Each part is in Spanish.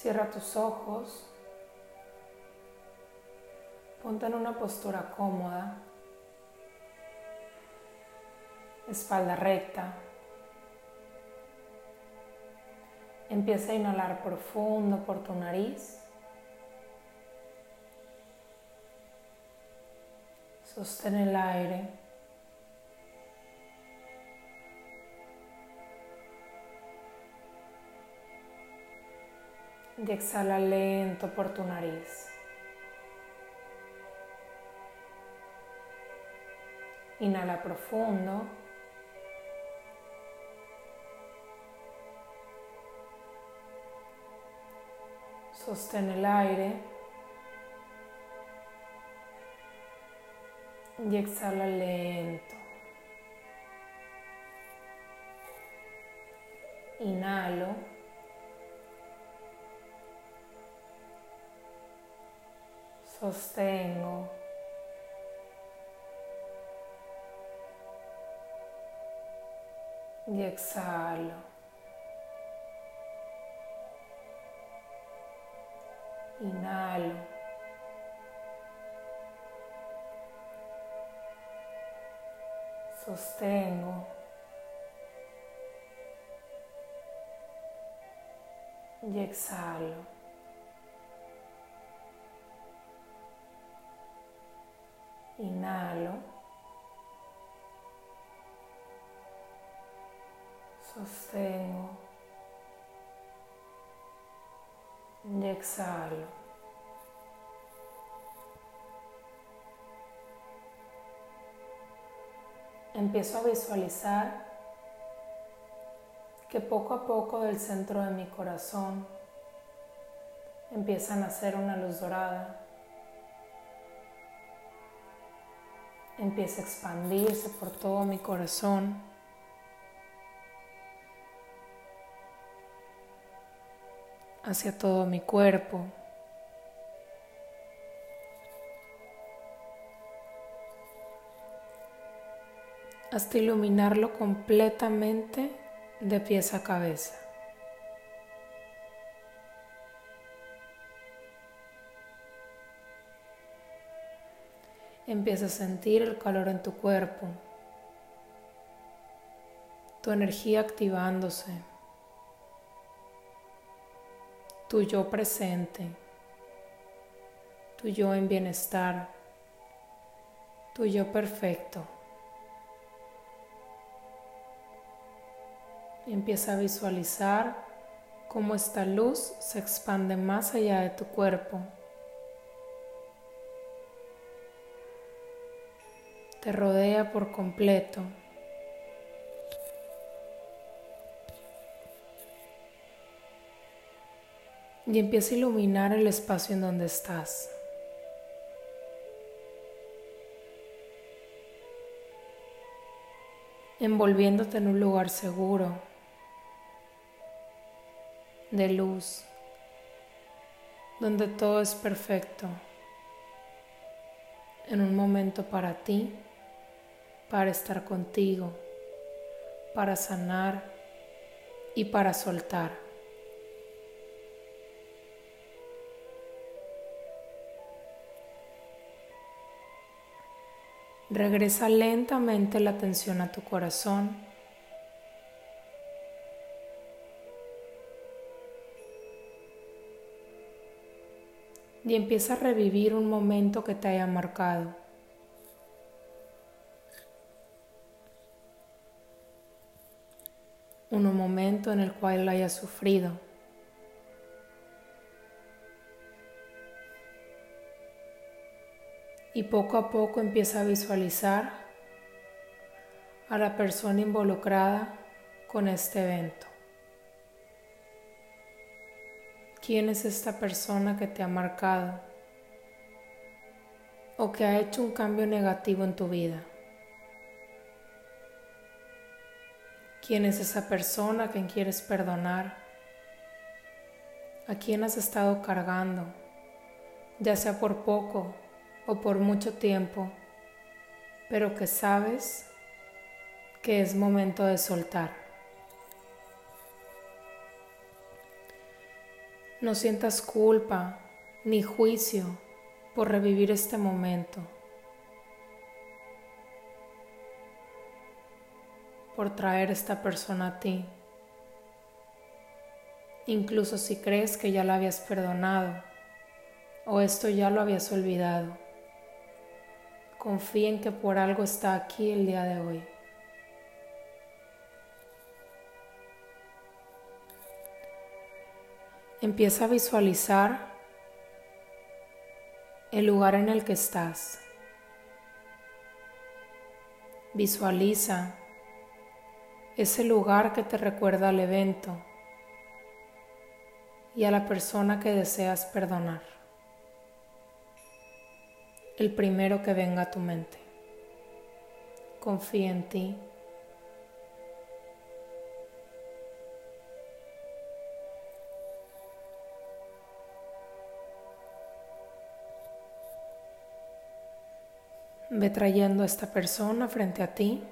Cierra tus ojos. Ponte en una postura cómoda. Espalda recta. Empieza a inhalar profundo por tu nariz. Sostén el aire. Y exhala lento por tu nariz. Inhala profundo. Sostén el aire. Y exhala lento. Inhalo. Sostengo. Y exhalo. Inhalo. Sostengo. Y exhalo. Inhalo. Sostengo. Y exhalo. Empiezo a visualizar que poco a poco del centro de mi corazón empieza a nacer una luz dorada. Empieza a expandirse por todo mi corazón. hacia todo mi cuerpo. hasta iluminarlo completamente de pies a cabeza. Empieza a sentir el calor en tu cuerpo, tu energía activándose, tu yo presente, tu yo en bienestar, tu yo perfecto. empieza a visualizar cómo esta luz se expande más allá de tu cuerpo. Te rodea por completo. Y empieza a iluminar el espacio en donde estás. envolviéndote en un lugar seguro, de luz, donde todo es perfecto, en un momento para ti, para estar contigo, para sanar y para soltar. Regresa lentamente la atención a tu corazón y empieza a revivir un momento que te haya marcado. Un momento en el cual lo hayas sufrido. Y poco a poco empieza a visualizar a la persona involucrada con este evento. ¿Quién es esta persona que te ha marcado o que ha hecho un cambio negativo en tu vida? ¿Quién es esa persona a quien quieres perdonar? ¿A quién has estado cargando? Ya sea por poco o por mucho tiempo, pero que sabes que es momento de soltar. No sientas culpa ni juicio por revivir este momento, por traer esta persona a ti, incluso si crees que ya la habías perdonado o esto ya lo habías olvidado. Confía en que por algo está aquí el día de hoy. Empieza a visualizar el lugar en el que estás. Visualiza ese lugar que te recuerda al evento y a la persona que deseas perdonar. El primero que venga a tu mente. Confía en ti. Ve trayendo a esta persona frente a ti.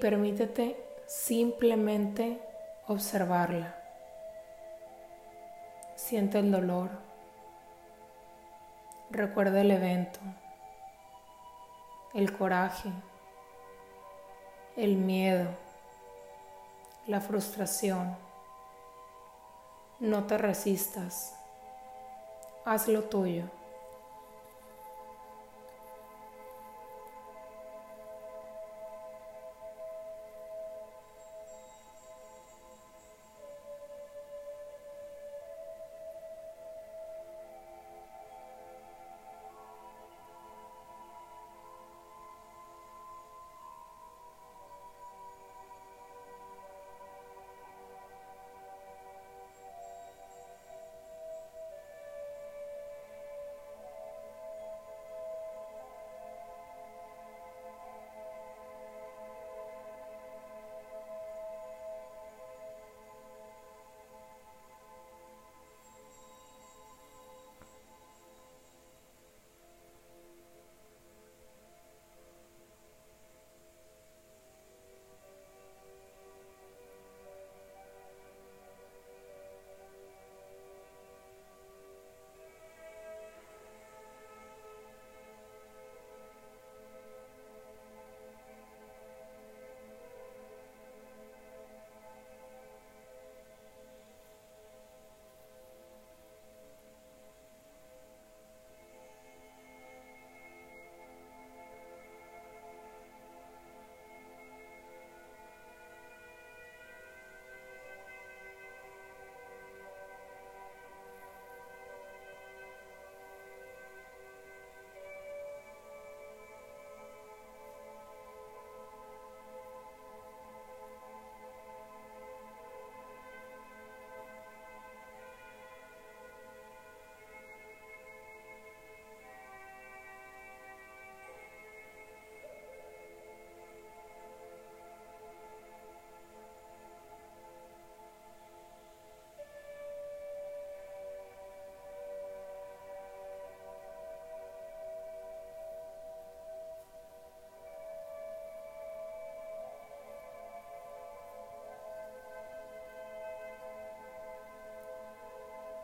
Permítete simplemente observarla. Siente el dolor. Recuerda el evento, el coraje, el miedo la frustración. No te resistas. Haz lo tuyo.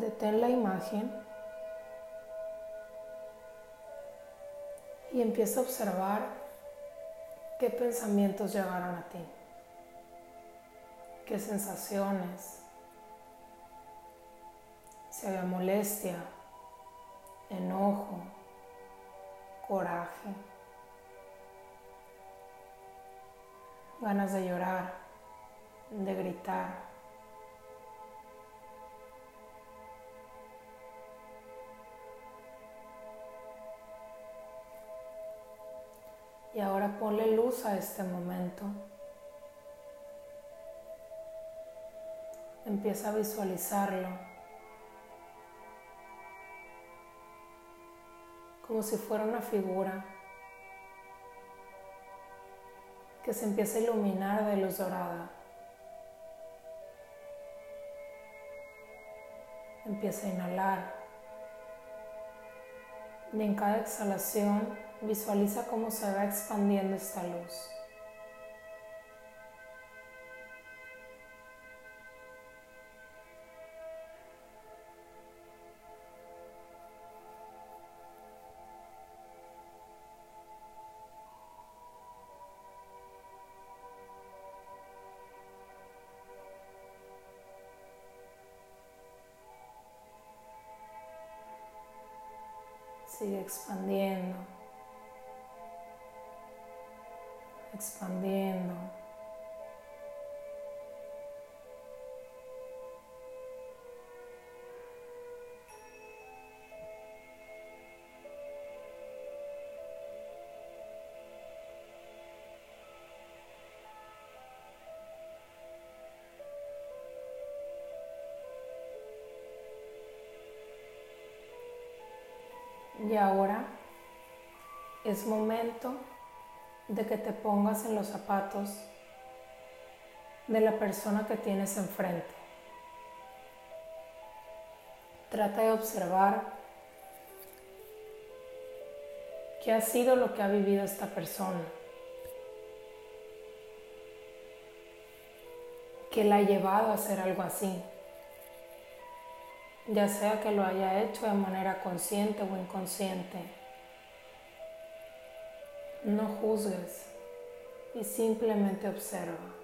Detén la imagen y empieza a observar qué pensamientos llegaron a ti, qué sensaciones, si había molestia, enojo, coraje, ganas de llorar, de gritar. Y ahora ponle luz a este momento. Empieza a visualizarlo como si fuera una figura que se empieza a iluminar de luz dorada. Empieza a inhalar y en cada exhalación visualiza cómo se va expandiendo esta luz. Sigue expandiendo, expandiendo. Y ahora es momento de que te pongas en los zapatos de la persona que tienes enfrente. Trata de observar qué ha sido lo que ha vivido esta persona, qué la ha llevado a hacer algo así ya sea que lo haya hecho de manera consciente o inconsciente. No juzgues y simplemente observa.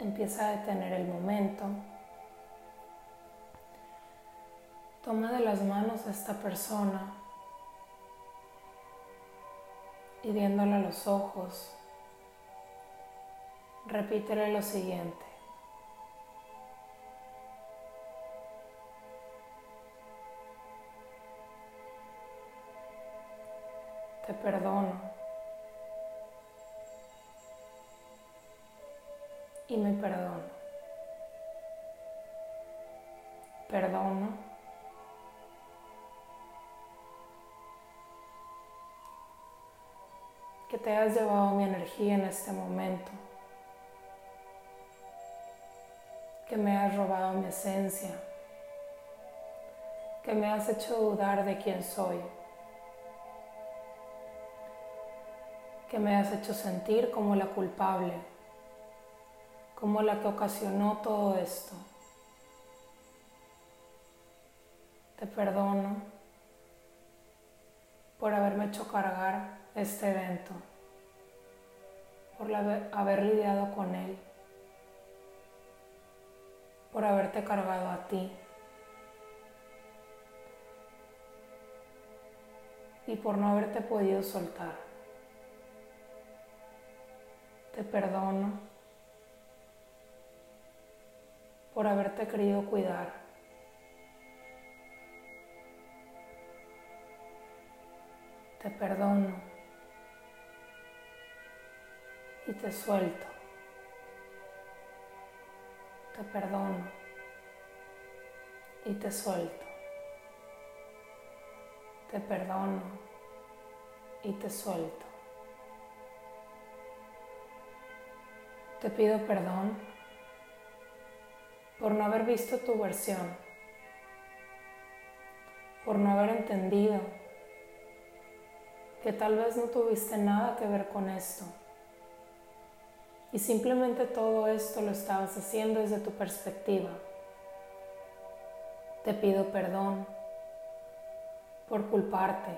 Empieza a detener el momento. Toma de las manos a esta persona y viéndola a los ojos, repítele lo siguiente. Te perdono. Y me perdono. Perdono. Que te has llevado mi energía en este momento. Que me has robado mi esencia. Que me has hecho dudar de quién soy. Que me has hecho sentir como la culpable como la que ocasionó todo esto. Te perdono por haberme hecho cargar este evento, por haber lidiado con él, por haberte cargado a ti. y por no haberte podido soltar. Te perdono por haberte querido cuidar. Te perdono y te suelto. Te perdono y te suelto. Te perdono y te suelto. Te pido perdón por no haber visto tu versión, por no haber entendido que tal vez no tuviste nada que ver con esto y simplemente todo esto lo estabas haciendo desde tu perspectiva. Te pido perdón por culparte.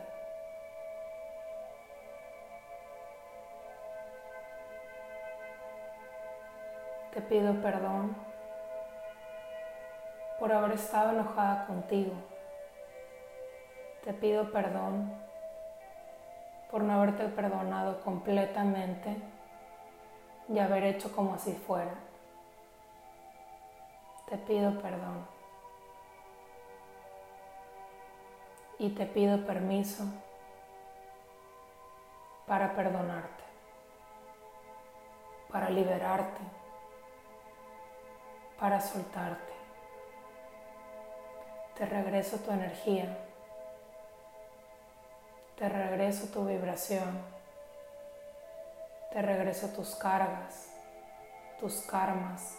Te pido perdón por haber estado enojada contigo. Te pido perdón por no haberte perdonado completamente y haber hecho como si fuera. Te pido perdón. y te pido permiso para perdonarte, para liberarte, para soltarte. Te regreso tu energía, te regreso tu vibración, te regreso tus cargas, tus karmas,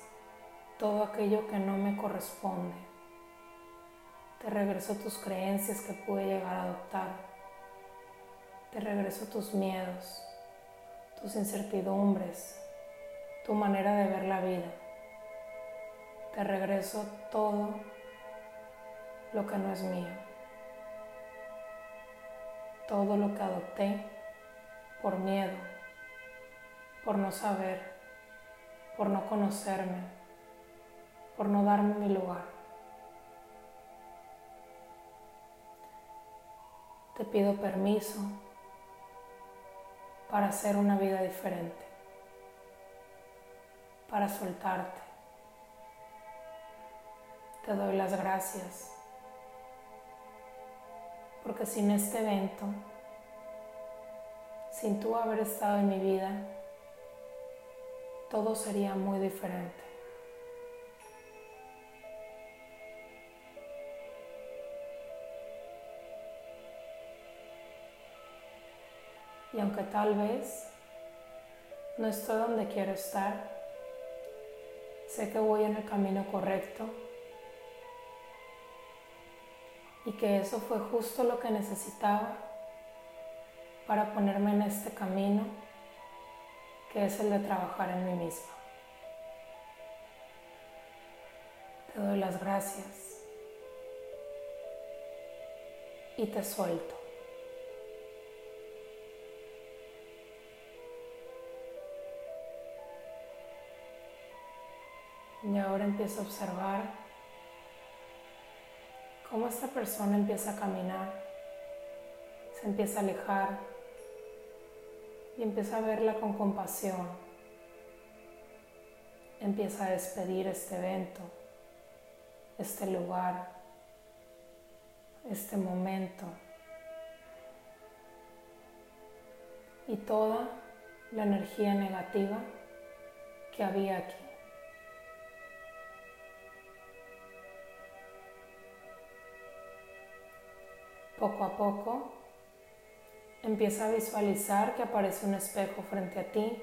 todo aquello que no me corresponde te regreso tus creencias que pude llegar a adoptar. Te regreso tus miedos, tus incertidumbres, tu manera de ver la vida. Te regreso todo lo que no es mío. Todo lo que adopté por miedo, por no saber, por no conocerme, por no darme mi lugar. te pido permiso para hacer una vida diferente, para soltarte. Te doy las gracias porque sin este evento, sin tú haber estado en mi vida, todo sería muy diferente. Y aunque tal vez no estoy donde quiero estar, sé que voy en el camino correcto y que eso fue justo lo que necesitaba para ponerme en este camino que es el de trabajar en mí misma. Te doy las gracias y te suelto. Y ahora empiezo a observar cómo esta persona empieza a caminar, se empieza a alejar y empieza a verla con compasión. Empieza a despedir este evento, este lugar, este momento y toda la energía negativa que había aquí. Poco a poco empieza a visualizar que aparece un espejo frente a ti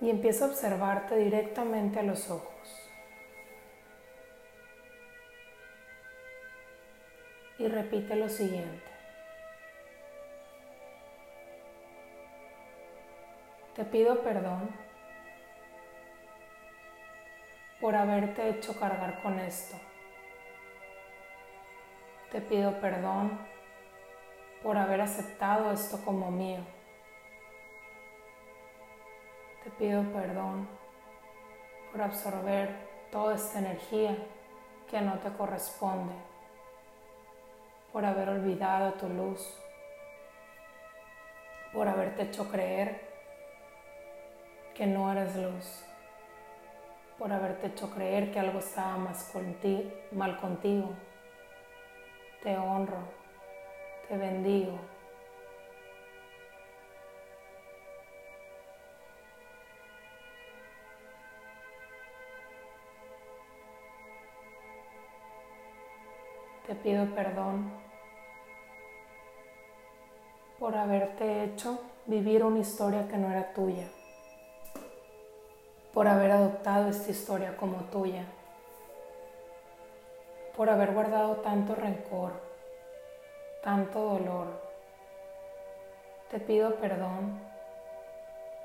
y empieza a observarte directamente a los ojos. Y repite lo siguiente. Te pido perdón por haberte hecho cargar con esto. Te pido perdón por haber aceptado esto como mío. Te pido perdón por absorber toda esta energía que no te corresponde, por haber olvidado tu luz, por haberte hecho creer que no eres luz, por haberte hecho creer que algo estaba mal contigo te honro, te bendigo. Te pido perdón por haberte hecho vivir una historia que no era tuya, por haber adoptado esta historia como tuya por haber guardado tanto rencor, tanto dolor. Te pido perdón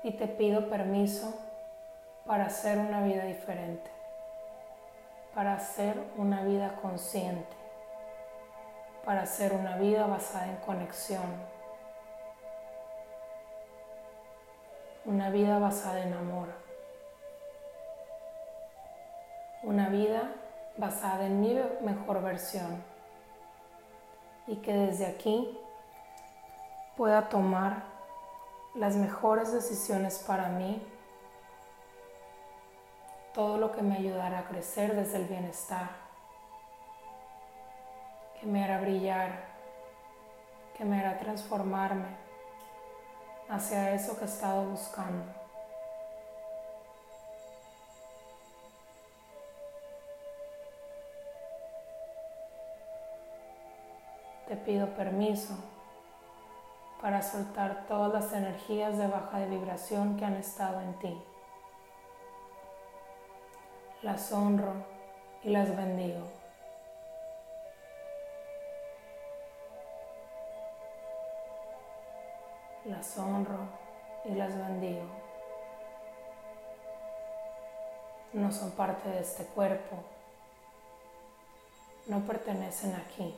y te pido permiso para hacer una vida diferente, para hacer una vida consciente, para hacer una vida basada en conexión, una vida basada en amor, una vida basada en mi mejor versión. Y que desde aquí pueda tomar las mejores decisiones para mí, todo lo que me ayudará a crecer desde el bienestar, que me hará brillar, que me hará transformarme hacia eso que he estado buscando. Te pido permiso para soltar todas las energías de baja de vibración que han estado en ti. Las honro y las bendigo. Las honro y las bendigo. No son parte de este cuerpo. No pertenecen aquí.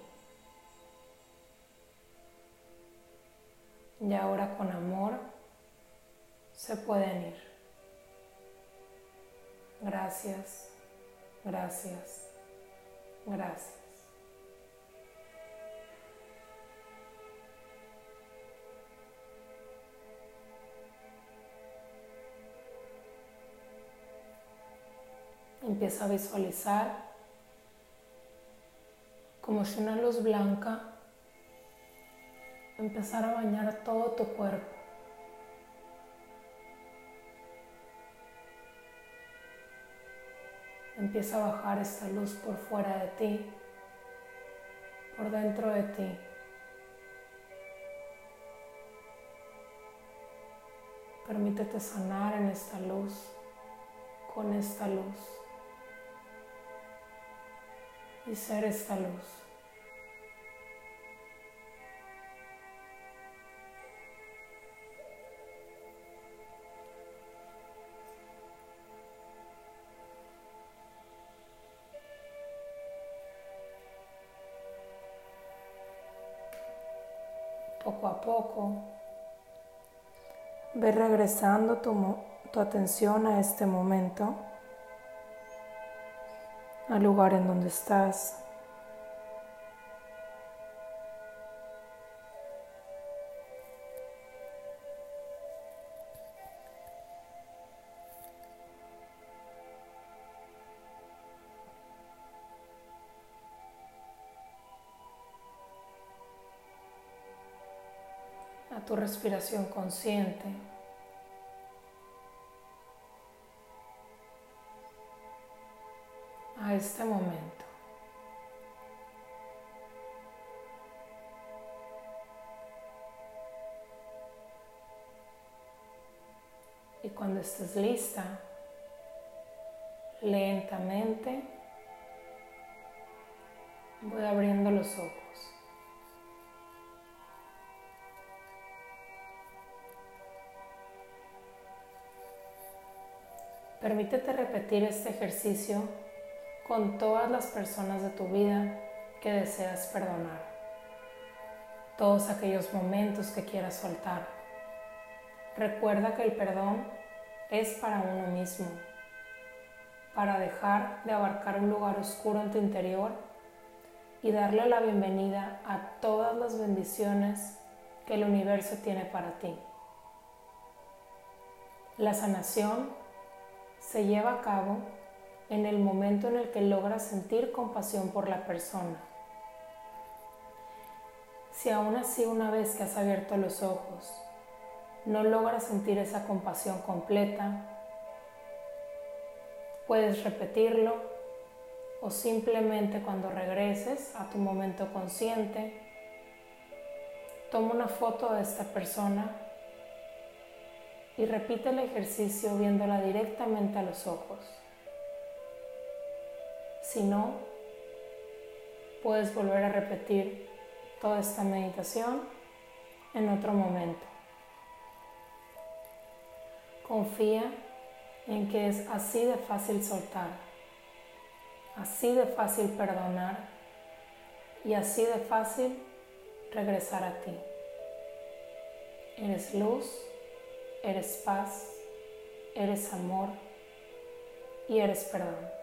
Y ahora con amor se pueden ir. Gracias, gracias, gracias. Empieza a visualizar como si una luz blanca empezar a bañar todo tu cuerpo. Empieza a bajar esta luz por fuera de ti, por dentro de ti. Permítete sanar en esta luz, con esta luz y ser esta luz. Poco. Ve regresando tu, tu atención a este momento, al lugar en donde estás. Tu respiración consciente. A este momento. Y cuando estés lista, lentamente voy abriendo los ojos. Permítete repetir este ejercicio con todas las personas de tu vida que deseas perdonar. Todos aquellos momentos que quieras soltar. Recuerda que el perdón es para uno mismo, para dejar de abarcar un lugar oscuro en tu interior y darle la bienvenida a todas las bendiciones que el universo tiene para ti. La sanación se lleva a cabo en el momento en el que logras sentir compasión por la persona. Si aún así una vez que has abierto los ojos no logras sentir esa compasión completa, puedes repetirlo o simplemente cuando regreses a tu momento consciente, toma una foto de esta persona y repite el ejercicio viéndola directamente a los ojos. Si no, puedes volver a repetir toda esta meditación en otro momento. Confía en que es así de fácil soltar, así de fácil perdonar y así de fácil regresar a ti. Eres luz eres paz, eres amor y eres perdón.